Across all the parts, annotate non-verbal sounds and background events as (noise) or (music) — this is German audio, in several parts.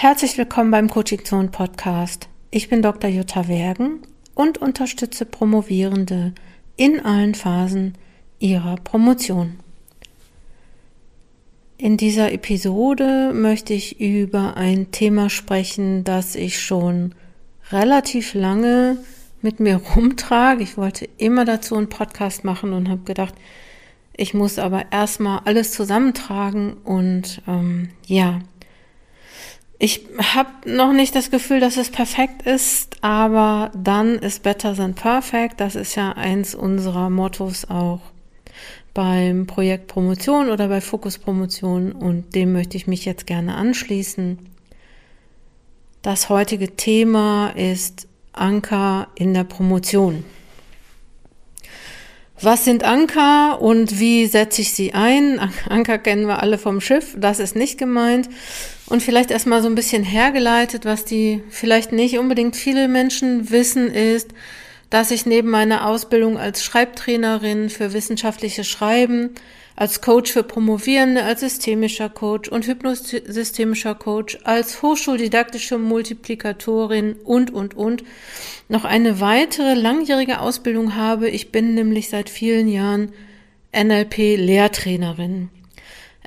Herzlich willkommen beim Coaching Zone Podcast. Ich bin Dr. Jutta Wergen und unterstütze Promovierende in allen Phasen ihrer Promotion. In dieser Episode möchte ich über ein Thema sprechen, das ich schon relativ lange mit mir (laughs) rumtrage. Ich wollte immer dazu einen Podcast machen und habe gedacht, ich muss aber erstmal alles zusammentragen und ähm, ja, ich habe noch nicht das Gefühl, dass es perfekt ist, aber dann ist better than perfect. Das ist ja eins unserer Mottos auch beim Projekt Promotion oder bei Fokus Promotion und dem möchte ich mich jetzt gerne anschließen. Das heutige Thema ist Anker in der Promotion. Was sind Anker und wie setze ich sie ein? Anker kennen wir alle vom Schiff, das ist nicht gemeint. Und vielleicht erstmal so ein bisschen hergeleitet, was die vielleicht nicht unbedingt viele Menschen wissen, ist, dass ich neben meiner Ausbildung als Schreibtrainerin für wissenschaftliches Schreiben als Coach für Promovierende, als systemischer Coach und hypnosystemischer Coach, als hochschuldidaktische Multiplikatorin und, und, und noch eine weitere langjährige Ausbildung habe. Ich bin nämlich seit vielen Jahren NLP-Lehrtrainerin.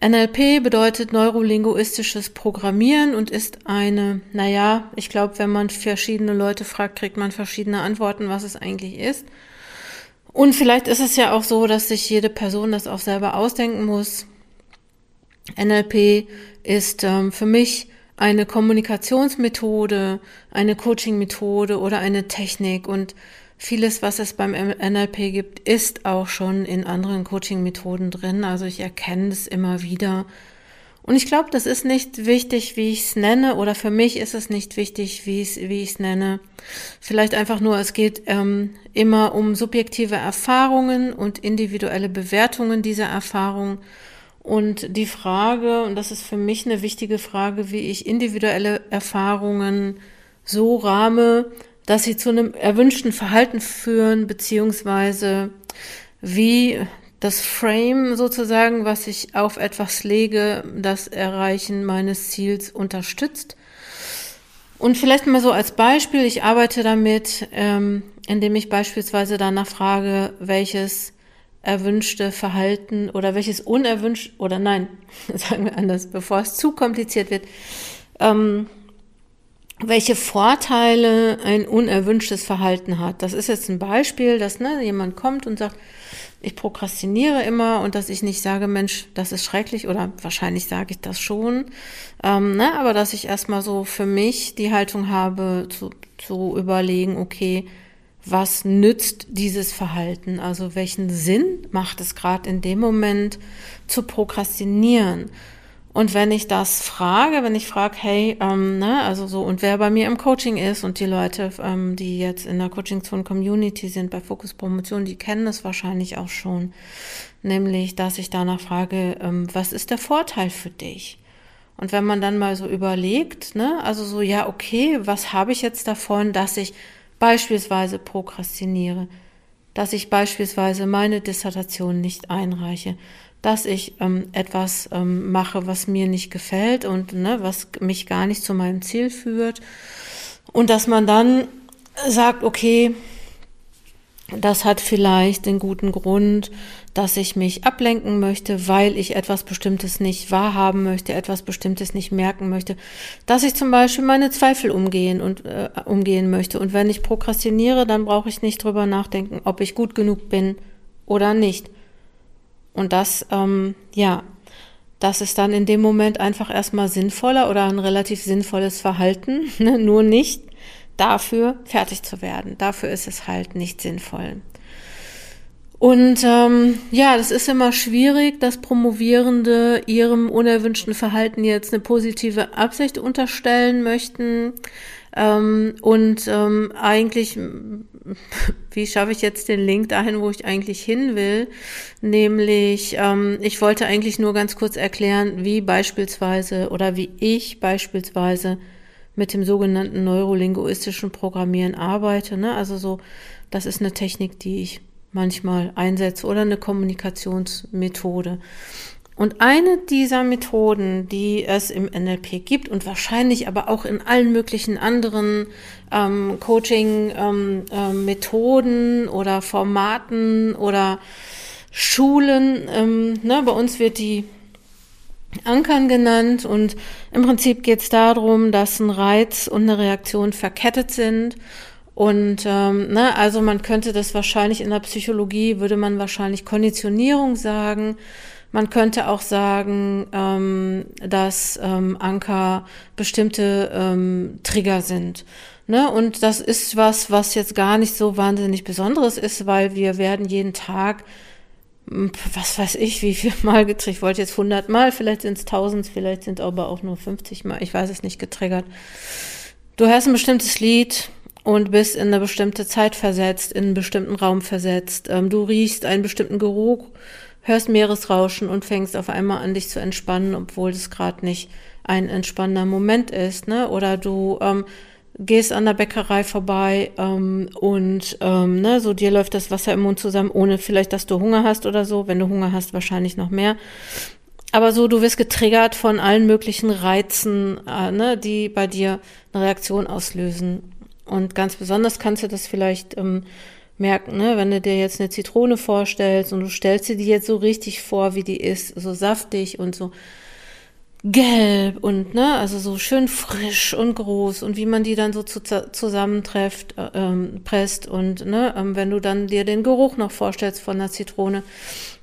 NLP bedeutet neurolinguistisches Programmieren und ist eine, naja, ich glaube, wenn man verschiedene Leute fragt, kriegt man verschiedene Antworten, was es eigentlich ist. Und vielleicht ist es ja auch so, dass sich jede Person das auch selber ausdenken muss. NLP ist ähm, für mich eine Kommunikationsmethode, eine Coaching-Methode oder eine Technik und vieles, was es beim NLP gibt, ist auch schon in anderen Coaching-Methoden drin. Also ich erkenne es immer wieder. Und ich glaube, das ist nicht wichtig, wie ich es nenne, oder für mich ist es nicht wichtig, wie ich es nenne. Vielleicht einfach nur, es geht ähm, immer um subjektive Erfahrungen und individuelle Bewertungen dieser Erfahrungen. Und die Frage, und das ist für mich eine wichtige Frage, wie ich individuelle Erfahrungen so rahme, dass sie zu einem erwünschten Verhalten führen, beziehungsweise wie das Frame sozusagen, was ich auf etwas lege, das Erreichen meines Ziels unterstützt. Und vielleicht mal so als Beispiel, ich arbeite damit, ähm, indem ich beispielsweise danach frage, welches erwünschte Verhalten oder welches unerwünscht oder nein, (laughs) sagen wir anders, bevor es zu kompliziert wird, ähm, welche Vorteile ein unerwünschtes Verhalten hat. Das ist jetzt ein Beispiel, dass ne, jemand kommt und sagt, ich prokrastiniere immer und dass ich nicht sage, Mensch, das ist schrecklich oder wahrscheinlich sage ich das schon, ähm, ne, aber dass ich erstmal so für mich die Haltung habe, zu, zu überlegen, okay, was nützt dieses Verhalten? Also welchen Sinn macht es gerade in dem Moment zu prokrastinieren? Und wenn ich das frage, wenn ich frage, hey, ähm, ne, also so, und wer bei mir im Coaching ist und die Leute, ähm, die jetzt in der Coaching Zone Community sind bei Fokus Promotion, die kennen das wahrscheinlich auch schon. Nämlich, dass ich danach frage, ähm, was ist der Vorteil für dich? Und wenn man dann mal so überlegt, ne, also so, ja, okay, was habe ich jetzt davon, dass ich beispielsweise prokrastiniere, dass ich beispielsweise meine Dissertation nicht einreiche, dass ich ähm, etwas ähm, mache, was mir nicht gefällt und ne, was mich gar nicht zu meinem Ziel führt. Und dass man dann sagt, okay, das hat vielleicht den guten Grund, dass ich mich ablenken möchte, weil ich etwas Bestimmtes nicht wahrhaben möchte, etwas Bestimmtes nicht merken möchte, dass ich zum Beispiel meine Zweifel umgehen und äh, umgehen möchte. Und wenn ich prokrastiniere, dann brauche ich nicht drüber nachdenken, ob ich gut genug bin oder nicht. Und das, ähm, ja, das ist dann in dem Moment einfach erstmal sinnvoller oder ein relativ sinnvolles Verhalten, (laughs) ne? nur nicht dafür fertig zu werden. Dafür ist es halt nicht sinnvoll. Und ähm, ja, das ist immer schwierig, dass Promovierende ihrem unerwünschten Verhalten jetzt eine positive Absicht unterstellen möchten. Ähm, und ähm, eigentlich, (laughs) wie schaffe ich jetzt den Link dahin, wo ich eigentlich hin will? Nämlich, ähm, ich wollte eigentlich nur ganz kurz erklären, wie beispielsweise oder wie ich beispielsweise mit dem sogenannten neurolinguistischen Programmieren arbeite. Ne? Also so, das ist eine Technik, die ich manchmal einsetze oder eine Kommunikationsmethode. Und eine dieser Methoden, die es im NLP gibt und wahrscheinlich aber auch in allen möglichen anderen ähm, Coaching-Methoden ähm, äh, oder Formaten oder Schulen, ähm, ne, bei uns wird die Ankern genannt und im Prinzip geht es darum, dass ein Reiz und eine Reaktion verkettet sind und ähm, ne, also man könnte das wahrscheinlich in der Psychologie würde man wahrscheinlich Konditionierung sagen man könnte auch sagen, ähm, dass ähm, Anker bestimmte ähm, Trigger sind. Ne? Und das ist was, was jetzt gar nicht so wahnsinnig Besonderes ist, weil wir werden jeden Tag, was weiß ich, wie viel Mal getriggert. Ich wollte jetzt 100 Mal, vielleicht sind es 1000, vielleicht sind aber auch nur 50 Mal, ich weiß es nicht, getriggert. Du hörst ein bestimmtes Lied, und bist in eine bestimmte Zeit versetzt, in einen bestimmten Raum versetzt. Ähm, du riechst einen bestimmten Geruch hörst Meeresrauschen und fängst auf einmal an, dich zu entspannen, obwohl das gerade nicht ein entspannender Moment ist, ne? Oder du ähm, gehst an der Bäckerei vorbei ähm, und ähm, ne, so dir läuft das Wasser im Mund zusammen, ohne vielleicht, dass du Hunger hast oder so. Wenn du Hunger hast, wahrscheinlich noch mehr. Aber so, du wirst getriggert von allen möglichen Reizen, äh, ne, die bei dir eine Reaktion auslösen. Und ganz besonders kannst du das vielleicht ähm, merken, ne, wenn du dir jetzt eine Zitrone vorstellst und du stellst dir die jetzt so richtig vor, wie die ist, so saftig und so gelb und ne, also so schön frisch und groß und wie man die dann so zu, zusammentrefft, äh, ähm, presst und ne, ähm, wenn du dann dir den Geruch noch vorstellst von einer Zitrone,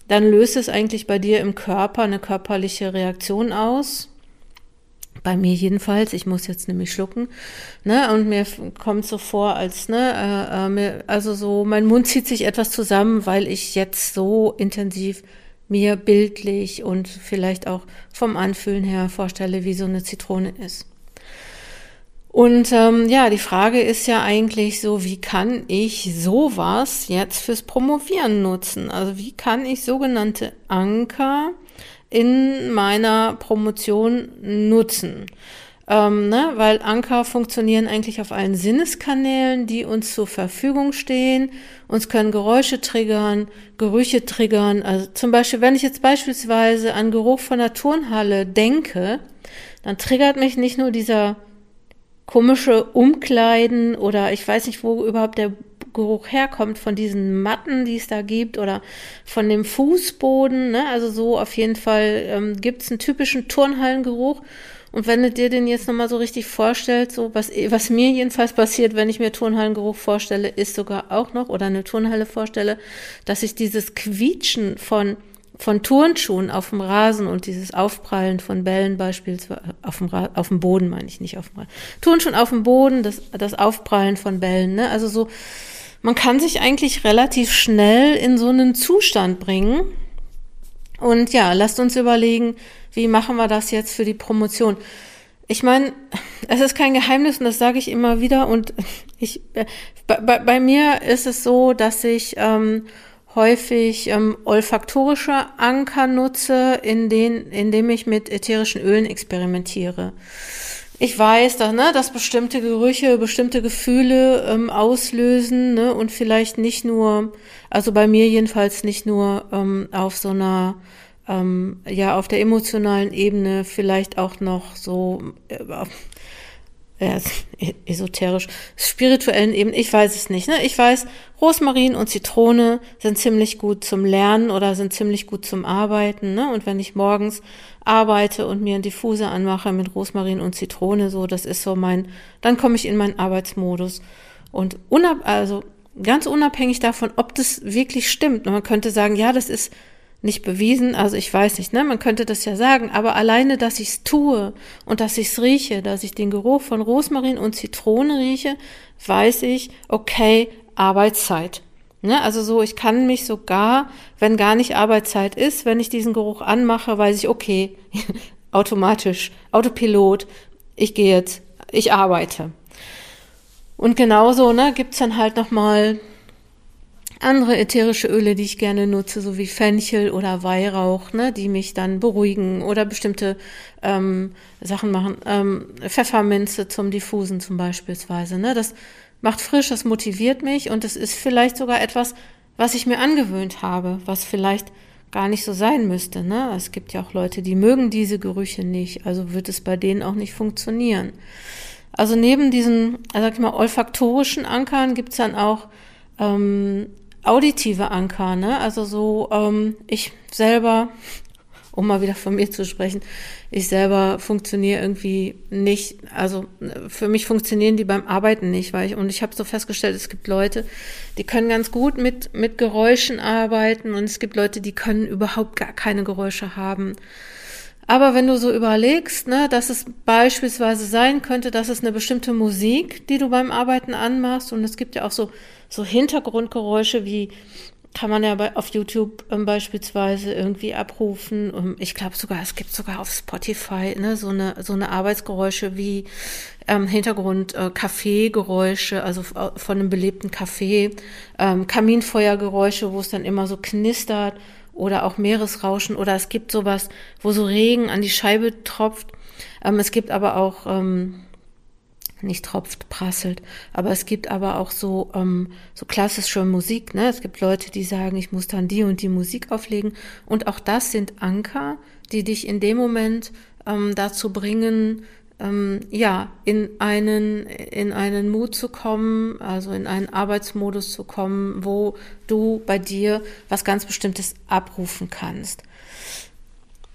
dann löst es eigentlich bei dir im Körper eine körperliche Reaktion aus. Bei mir jedenfalls, ich muss jetzt nämlich schlucken, ne, und mir kommt so vor, als, ne, äh, äh, mir, also so, mein Mund zieht sich etwas zusammen, weil ich jetzt so intensiv mir bildlich und vielleicht auch vom Anfühlen her vorstelle, wie so eine Zitrone ist. Und ähm, ja, die Frage ist ja eigentlich so, wie kann ich sowas jetzt fürs Promovieren nutzen? Also wie kann ich sogenannte Anker in meiner Promotion nutzen. Ähm, ne? Weil Anker funktionieren eigentlich auf allen Sinneskanälen, die uns zur Verfügung stehen. Uns können Geräusche triggern, Gerüche triggern. Also zum Beispiel, wenn ich jetzt beispielsweise an Geruch von der Turnhalle denke, dann triggert mich nicht nur dieser komische Umkleiden oder ich weiß nicht, wo überhaupt der Geruch herkommt, von diesen Matten, die es da gibt oder von dem Fußboden. Ne? Also so auf jeden Fall ähm, gibt es einen typischen Turnhallengeruch. Und wenn du dir den jetzt nochmal so richtig vorstellst, so was, was mir jedenfalls passiert, wenn ich mir Turnhallengeruch vorstelle, ist sogar auch noch, oder eine Turnhalle vorstelle, dass ich dieses Quietschen von von Turnschuhen auf dem Rasen und dieses Aufprallen von Bällen beispielsweise auf dem, Ra auf dem Boden meine ich nicht auf dem Rasen. Turnschuhen auf dem Boden, das, das Aufprallen von Bällen, ne? Also so man kann sich eigentlich relativ schnell in so einen Zustand bringen. Und ja, lasst uns überlegen, wie machen wir das jetzt für die Promotion? Ich meine, es ist kein Geheimnis und das sage ich immer wieder. Und (laughs) ich, äh, bei, bei mir ist es so, dass ich ähm, häufig ähm, olfaktorische Anker nutze, in denen, indem ich mit ätherischen Ölen experimentiere ich weiß, dass, ne, dass bestimmte Gerüche, bestimmte Gefühle ähm, auslösen ne, und vielleicht nicht nur, also bei mir jedenfalls nicht nur ähm, auf so einer, ähm, ja, auf der emotionalen Ebene, vielleicht auch noch so, äh, ja, esoterisch, spirituellen Ebene, ich weiß es nicht. Ne? Ich weiß, Rosmarin und Zitrone sind ziemlich gut zum Lernen oder sind ziemlich gut zum Arbeiten. Ne? Und wenn ich morgens arbeite und mir einen Diffuser anmache mit Rosmarin und Zitrone, so, das ist so mein, dann komme ich in meinen Arbeitsmodus. Und unab, also ganz unabhängig davon, ob das wirklich stimmt. Und man könnte sagen, ja, das ist nicht bewiesen, also ich weiß nicht, ne? Man könnte das ja sagen, aber alleine, dass ich es tue und dass ich es rieche, dass ich den Geruch von Rosmarin und Zitrone rieche, weiß ich, okay, Arbeitszeit. Ne? Also so, ich kann mich sogar, wenn gar nicht Arbeitszeit ist, wenn ich diesen Geruch anmache, weiß ich, okay, (laughs) automatisch, Autopilot, ich gehe jetzt, ich arbeite. Und genauso, ne, gibt's dann halt nochmal andere ätherische Öle, die ich gerne nutze, so wie Fenchel oder Weihrauch, ne, die mich dann beruhigen oder bestimmte ähm, Sachen machen. Ähm, Pfefferminze zum Diffusen zum Beispielsweise. Ne, das macht frisch, das motiviert mich und es ist vielleicht sogar etwas, was ich mir angewöhnt habe, was vielleicht gar nicht so sein müsste. Ne? Es gibt ja auch Leute, die mögen diese Gerüche nicht, also wird es bei denen auch nicht funktionieren. Also neben diesen, sag ich mal, olfaktorischen Ankern gibt's dann auch ähm, auditive Anker. Ne? Also so, ähm, ich selber um mal wieder von mir zu sprechen, ich selber funktioniere irgendwie nicht, also für mich funktionieren die beim Arbeiten nicht, weil ich, und ich habe so festgestellt, es gibt Leute, die können ganz gut mit, mit Geräuschen arbeiten und es gibt Leute, die können überhaupt gar keine Geräusche haben. Aber wenn du so überlegst, ne, dass es beispielsweise sein könnte, dass es eine bestimmte Musik, die du beim Arbeiten anmachst, und es gibt ja auch so, so Hintergrundgeräusche wie kann man ja bei, auf YouTube ähm, beispielsweise irgendwie abrufen. Um, ich glaube sogar, es gibt sogar auf Spotify ne, so eine so eine Arbeitsgeräusche wie ähm, Hintergrund äh, Kaffeegeräusche, also von einem belebten Kaffee, ähm, Kaminfeuergeräusche, wo es dann immer so knistert oder auch Meeresrauschen oder es gibt sowas, wo so Regen an die Scheibe tropft. Ähm, es gibt aber auch ähm, nicht tropft, prasselt. Aber es gibt aber auch so, ähm, so klassische Musik. Ne? Es gibt Leute, die sagen, ich muss dann die und die Musik auflegen. Und auch das sind Anker, die dich in dem Moment ähm, dazu bringen, ähm, ja, in einen, in einen Mut zu kommen, also in einen Arbeitsmodus zu kommen, wo du bei dir was ganz Bestimmtes abrufen kannst.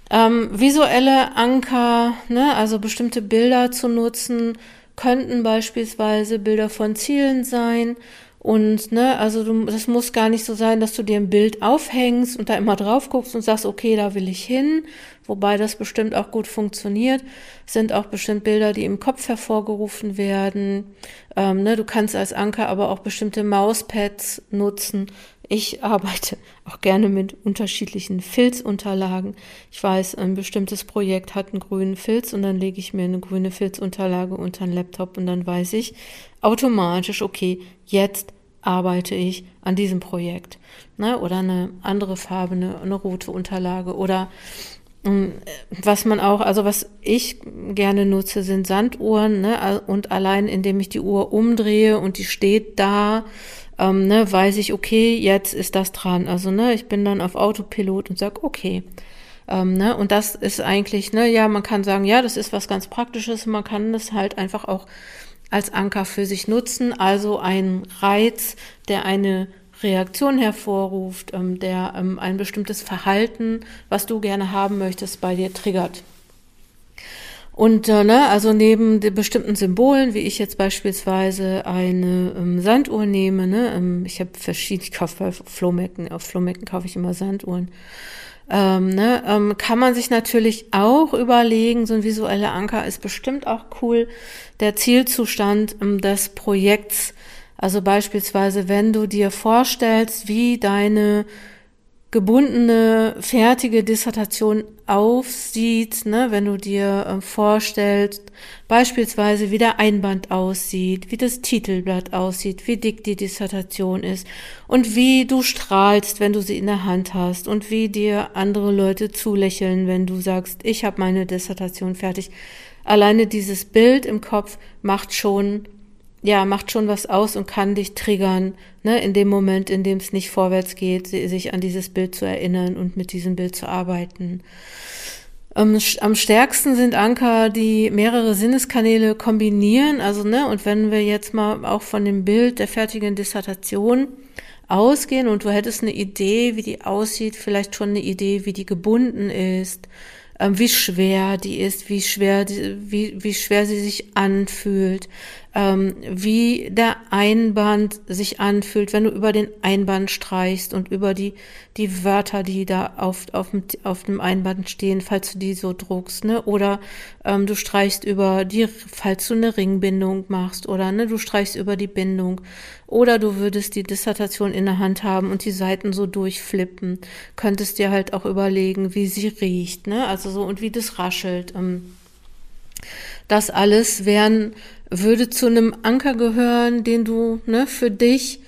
Ähm, visuelle Anker, ne, also bestimmte Bilder zu nutzen, könnten beispielsweise Bilder von Zielen sein. Und ne, also du, das muss gar nicht so sein, dass du dir ein Bild aufhängst und da immer drauf guckst und sagst, okay, da will ich hin, wobei das bestimmt auch gut funktioniert. Es sind auch bestimmt Bilder, die im Kopf hervorgerufen werden. Ähm, ne, du kannst als Anker aber auch bestimmte Mauspads nutzen, ich arbeite auch gerne mit unterschiedlichen Filzunterlagen. Ich weiß, ein bestimmtes Projekt hat einen grünen Filz und dann lege ich mir eine grüne Filzunterlage unter den Laptop und dann weiß ich automatisch, okay, jetzt arbeite ich an diesem Projekt. Ne? Oder eine andere Farbe, eine, eine rote Unterlage. Oder was man auch, also was ich gerne nutze, sind Sanduhren. Ne? Und allein indem ich die Uhr umdrehe und die steht da, ähm, ne, weiß ich, okay, jetzt ist das dran. Also, ne, ich bin dann auf Autopilot und sag, okay. Ähm, ne, und das ist eigentlich, ne, ja, man kann sagen, ja, das ist was ganz Praktisches, man kann das halt einfach auch als Anker für sich nutzen, also ein Reiz, der eine Reaktion hervorruft, ähm, der ähm, ein bestimmtes Verhalten, was du gerne haben möchtest, bei dir triggert. Und äh, ne, also neben den bestimmten Symbolen, wie ich jetzt beispielsweise eine ähm, Sanduhr nehme, ne, ähm, ich habe verschiedene, ich kaufe bei Flohmärkten, auf Flohmärkten kaufe ich immer Sanduhren, ähm, ne, ähm, kann man sich natürlich auch überlegen, so ein visueller Anker ist bestimmt auch cool, der Zielzustand ähm, des Projekts, also beispielsweise, wenn du dir vorstellst, wie deine gebundene, fertige Dissertation aufsieht, ne, wenn du dir äh, vorstellst, beispielsweise wie der Einband aussieht, wie das Titelblatt aussieht, wie dick die Dissertation ist und wie du strahlst, wenn du sie in der Hand hast und wie dir andere Leute zulächeln, wenn du sagst, ich habe meine Dissertation fertig. Alleine dieses Bild im Kopf macht schon ja, macht schon was aus und kann dich triggern, ne, in dem Moment, in dem es nicht vorwärts geht, sich an dieses Bild zu erinnern und mit diesem Bild zu arbeiten. Am, stärksten sind Anker, die mehrere Sinneskanäle kombinieren, also, ne, und wenn wir jetzt mal auch von dem Bild der fertigen Dissertation ausgehen und du hättest eine Idee, wie die aussieht, vielleicht schon eine Idee, wie die gebunden ist, ähm, wie schwer die ist, wie schwer, wie, wie schwer sie sich anfühlt, ähm, wie der Einband sich anfühlt, wenn du über den Einband streichst und über die, die Wörter, die da auf, auf, auf dem Einband stehen, falls du die so druckst, ne? Oder ähm, du streichst über die, falls du eine Ringbindung machst, oder ne, du streichst über die Bindung. Oder du würdest die Dissertation in der Hand haben und die Seiten so durchflippen. Könntest dir halt auch überlegen, wie sie riecht, ne? Also so und wie das raschelt. Ähm, das alles wären würde zu einem Anker gehören, den du ne, für dich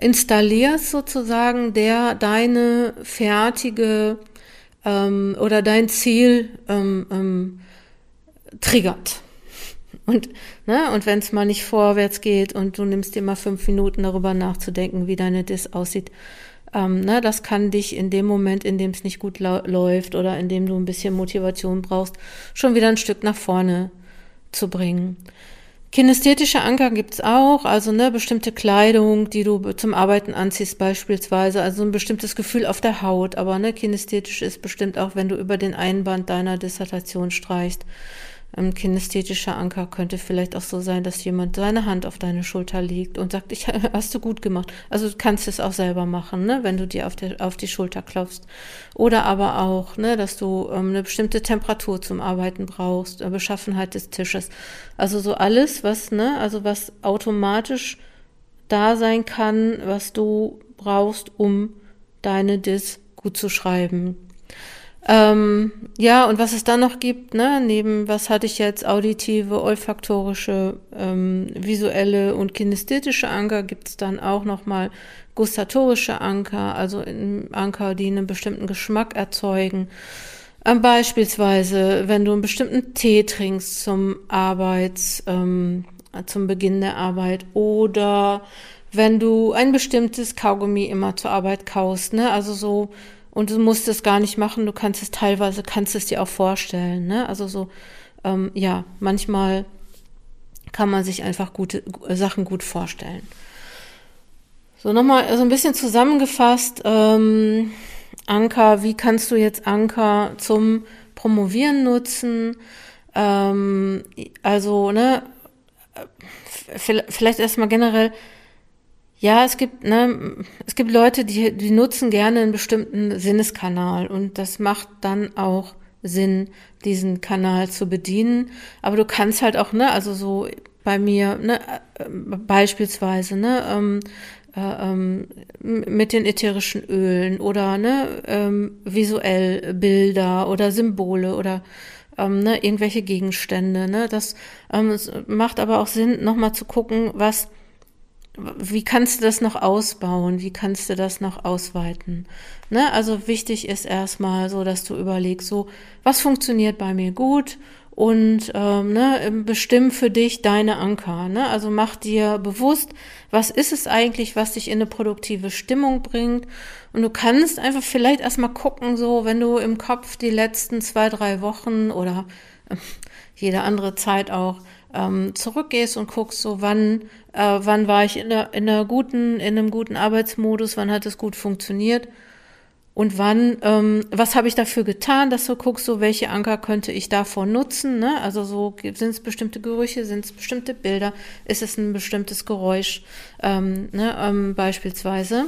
installierst sozusagen, der deine fertige ähm, oder dein Ziel ähm, ähm, triggert. Und, ne, und wenn es mal nicht vorwärts geht und du nimmst dir mal fünf Minuten darüber nachzudenken, wie deine Dis aussieht, ähm, ne, das kann dich in dem Moment, in dem es nicht gut läuft oder in dem du ein bisschen Motivation brauchst, schon wieder ein Stück nach vorne zu bringen. Kinästhetische Anker gibt's auch, also ne, bestimmte Kleidung, die du zum Arbeiten anziehst beispielsweise, also ein bestimmtes Gefühl auf der Haut, aber ne, kinästhetisch ist bestimmt auch, wenn du über den Einband deiner Dissertation streichst. Ein kinästhetischer Anker könnte vielleicht auch so sein, dass jemand seine Hand auf deine Schulter legt und sagt, ich (laughs) hast du gut gemacht. Also du kannst es auch selber machen, ne, wenn du dir auf, der, auf die Schulter klopfst. Oder aber auch, ne, dass du ähm, eine bestimmte Temperatur zum Arbeiten brauchst, eine Beschaffenheit des Tisches. Also so alles, was, ne, also was automatisch da sein kann, was du brauchst, um deine Dis gut zu schreiben. Ähm, ja, und was es dann noch gibt, ne, neben was hatte ich jetzt, auditive, olfaktorische, ähm, visuelle und kinästhetische Anker, gibt es dann auch nochmal gustatorische Anker, also Anker, die einen bestimmten Geschmack erzeugen. Ähm, beispielsweise, wenn du einen bestimmten Tee trinkst zum Arbeits, ähm, zum Beginn der Arbeit oder wenn du ein bestimmtes Kaugummi immer zur Arbeit kaust, ne, also so und du musst es gar nicht machen, du kannst es teilweise, kannst es dir auch vorstellen. Ne? Also so, ähm, ja, manchmal kann man sich einfach gute Sachen gut vorstellen. So, nochmal so ein bisschen zusammengefasst. Ähm, Anker, wie kannst du jetzt Anker zum Promovieren nutzen? Ähm, also, ne, vielleicht erstmal generell, ja, es gibt, ne, es gibt Leute, die, die nutzen gerne einen bestimmten Sinneskanal und das macht dann auch Sinn, diesen Kanal zu bedienen. Aber du kannst halt auch, ne, also so bei mir, ne, beispielsweise, ne, ähm, äh, ähm, mit den ätherischen Ölen oder ne, ähm, visuell Bilder oder Symbole oder ähm, ne, irgendwelche Gegenstände. Ne, das ähm, macht aber auch Sinn, nochmal zu gucken, was wie kannst du das noch ausbauen? Wie kannst du das noch ausweiten? Ne? Also wichtig ist erstmal so, dass du überlegst, so, was funktioniert bei mir gut und ähm, ne, bestimm für dich deine Anker. Ne? Also mach dir bewusst, was ist es eigentlich, was dich in eine produktive Stimmung bringt. Und du kannst einfach vielleicht erstmal gucken, so, wenn du im Kopf die letzten zwei, drei Wochen oder äh, jede andere Zeit auch ähm, zurückgehst und guckst, so wann, äh, wann war ich in der, in der guten, in einem guten Arbeitsmodus, wann hat es gut funktioniert und wann, ähm, was habe ich dafür getan, dass du guckst, so welche Anker könnte ich davor nutzen, ne? Also so sind es bestimmte Gerüche, sind es bestimmte Bilder, ist es ein bestimmtes Geräusch, ähm, ne, ähm, beispielsweise.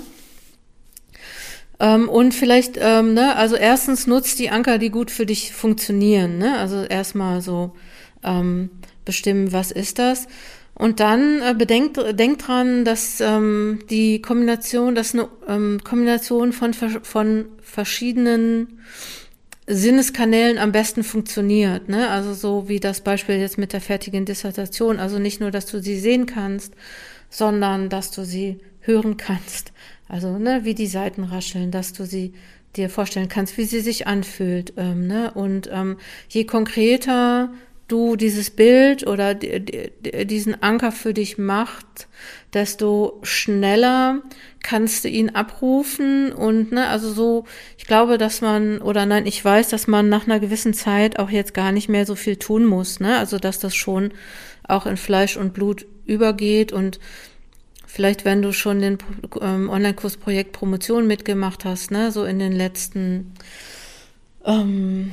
Ähm, und vielleicht, ähm, ne, also erstens nutzt die Anker, die gut für dich funktionieren, ne? Also erstmal so ähm, bestimmen, was ist das. Und dann äh, bedenkt, denkt dran, dass ähm, die Kombination, dass eine ähm, Kombination von, von verschiedenen Sinneskanälen am besten funktioniert. Ne? Also so wie das Beispiel jetzt mit der fertigen Dissertation. Also nicht nur, dass du sie sehen kannst, sondern dass du sie hören kannst. Also ne, wie die Seiten rascheln, dass du sie dir vorstellen kannst, wie sie sich anfühlt. Ähm, ne? Und ähm, je konkreter du dieses Bild oder diesen Anker für dich macht, desto schneller kannst du ihn abrufen und ne, also so, ich glaube, dass man oder nein, ich weiß, dass man nach einer gewissen Zeit auch jetzt gar nicht mehr so viel tun muss, ne, also dass das schon auch in Fleisch und Blut übergeht und vielleicht, wenn du schon den ähm, Online-Kurs Projekt Promotion mitgemacht hast, ne, so in den letzten ähm,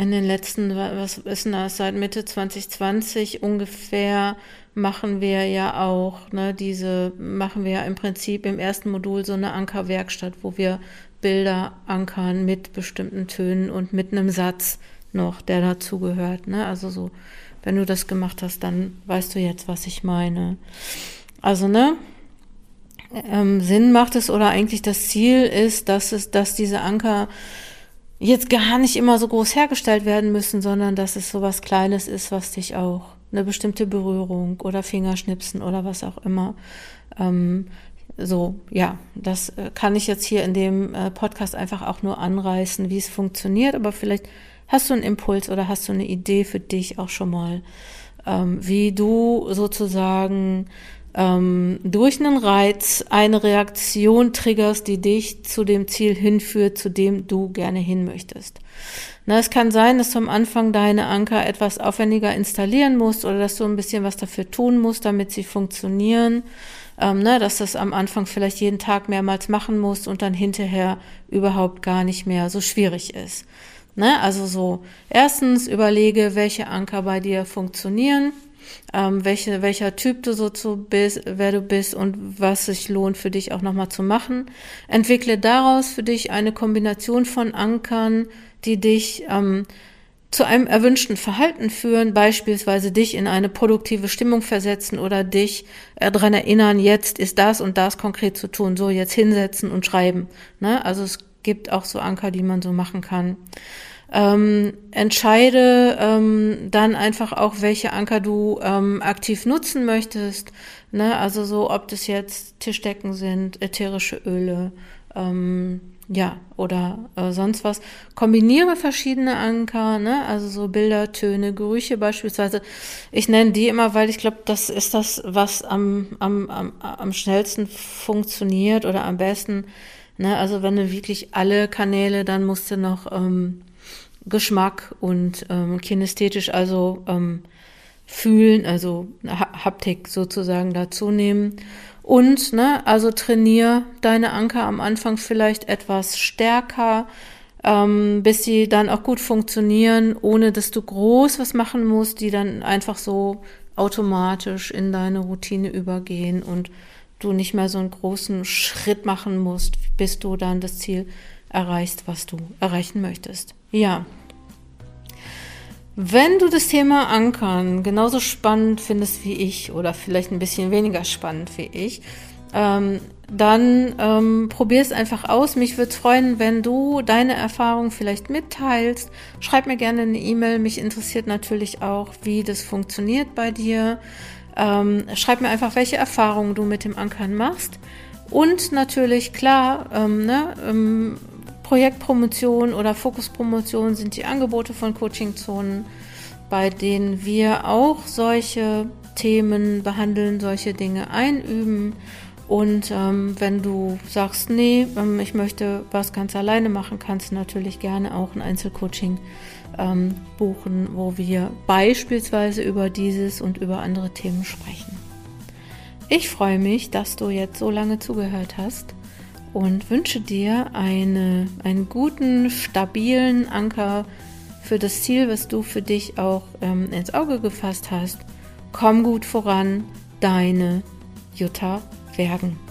in den letzten, was ist denn das, seit Mitte 2020 ungefähr machen wir ja auch, ne, diese, machen wir ja im Prinzip im ersten Modul so eine Ankerwerkstatt, wo wir Bilder ankern mit bestimmten Tönen und mit einem Satz noch, der dazugehört, ne, also so, wenn du das gemacht hast, dann weißt du jetzt, was ich meine. Also, ne, ähm, Sinn macht es oder eigentlich das Ziel ist, dass es, dass diese Anker jetzt gar nicht immer so groß hergestellt werden müssen, sondern dass es so was Kleines ist, was dich auch eine bestimmte Berührung oder Fingerschnipsen oder was auch immer. Ähm, so, ja, das äh, kann ich jetzt hier in dem äh, Podcast einfach auch nur anreißen, wie es funktioniert, aber vielleicht hast du einen Impuls oder hast du eine Idee für dich auch schon mal, ähm, wie du sozusagen ähm, durch einen Reiz eine Reaktion triggerst, die dich zu dem Ziel hinführt, zu dem du gerne hin möchtest. Na, es kann sein, dass du am Anfang deine Anker etwas aufwendiger installieren musst oder dass du ein bisschen was dafür tun musst, damit sie funktionieren. Ähm, ne, dass das am Anfang vielleicht jeden Tag mehrmals machen musst und dann hinterher überhaupt gar nicht mehr so schwierig ist. Ne, also so, erstens überlege, welche Anker bei dir funktionieren ähm, welche, welcher Typ du so zu bist, wer du bist und was sich lohnt für dich auch nochmal zu machen. Entwickle daraus für dich eine Kombination von Ankern, die dich ähm, zu einem erwünschten Verhalten führen, beispielsweise dich in eine produktive Stimmung versetzen oder dich äh, daran erinnern, jetzt ist das und das konkret zu tun, so jetzt hinsetzen und schreiben. Ne? Also es gibt auch so Anker, die man so machen kann. Ähm, entscheide ähm, dann einfach auch, welche Anker du ähm, aktiv nutzen möchtest. Ne? Also so, ob das jetzt Tischdecken sind, ätherische Öle, ähm, ja, oder äh, sonst was. Kombiniere verschiedene Anker, ne? also so Bilder, Töne, Gerüche beispielsweise. Ich nenne die immer, weil ich glaube, das ist das, was am, am, am, am schnellsten funktioniert oder am besten. Ne? Also wenn du wirklich alle Kanäle, dann musst du noch ähm, Geschmack und ähm, kinästhetisch, also ähm, fühlen, also Haptik sozusagen dazu nehmen. Und, ne, also trainier deine Anker am Anfang vielleicht etwas stärker, ähm, bis sie dann auch gut funktionieren, ohne dass du groß was machen musst, die dann einfach so automatisch in deine Routine übergehen und du nicht mehr so einen großen Schritt machen musst, bis du dann das Ziel erreichst, was du erreichen möchtest. Ja. Wenn du das Thema Ankern genauso spannend findest wie ich oder vielleicht ein bisschen weniger spannend wie ich, ähm, dann ähm, probier es einfach aus. Mich würde es freuen, wenn du deine Erfahrung vielleicht mitteilst. Schreib mir gerne eine E-Mail. Mich interessiert natürlich auch, wie das funktioniert bei dir. Ähm, schreib mir einfach, welche Erfahrungen du mit dem Ankern machst. Und natürlich, klar, ähm, ne, ähm, Projektpromotion oder Fokuspromotion sind die Angebote von Coachingzonen, bei denen wir auch solche Themen behandeln, solche Dinge einüben. Und ähm, wenn du sagst, nee, ähm, ich möchte was ganz alleine machen, kannst du natürlich gerne auch ein Einzelcoaching ähm, buchen, wo wir beispielsweise über dieses und über andere Themen sprechen. Ich freue mich, dass du jetzt so lange zugehört hast und wünsche dir eine, einen guten, stabilen Anker für das Ziel, was du für dich auch ähm, ins Auge gefasst hast. Komm gut voran, deine Jutta Wergen.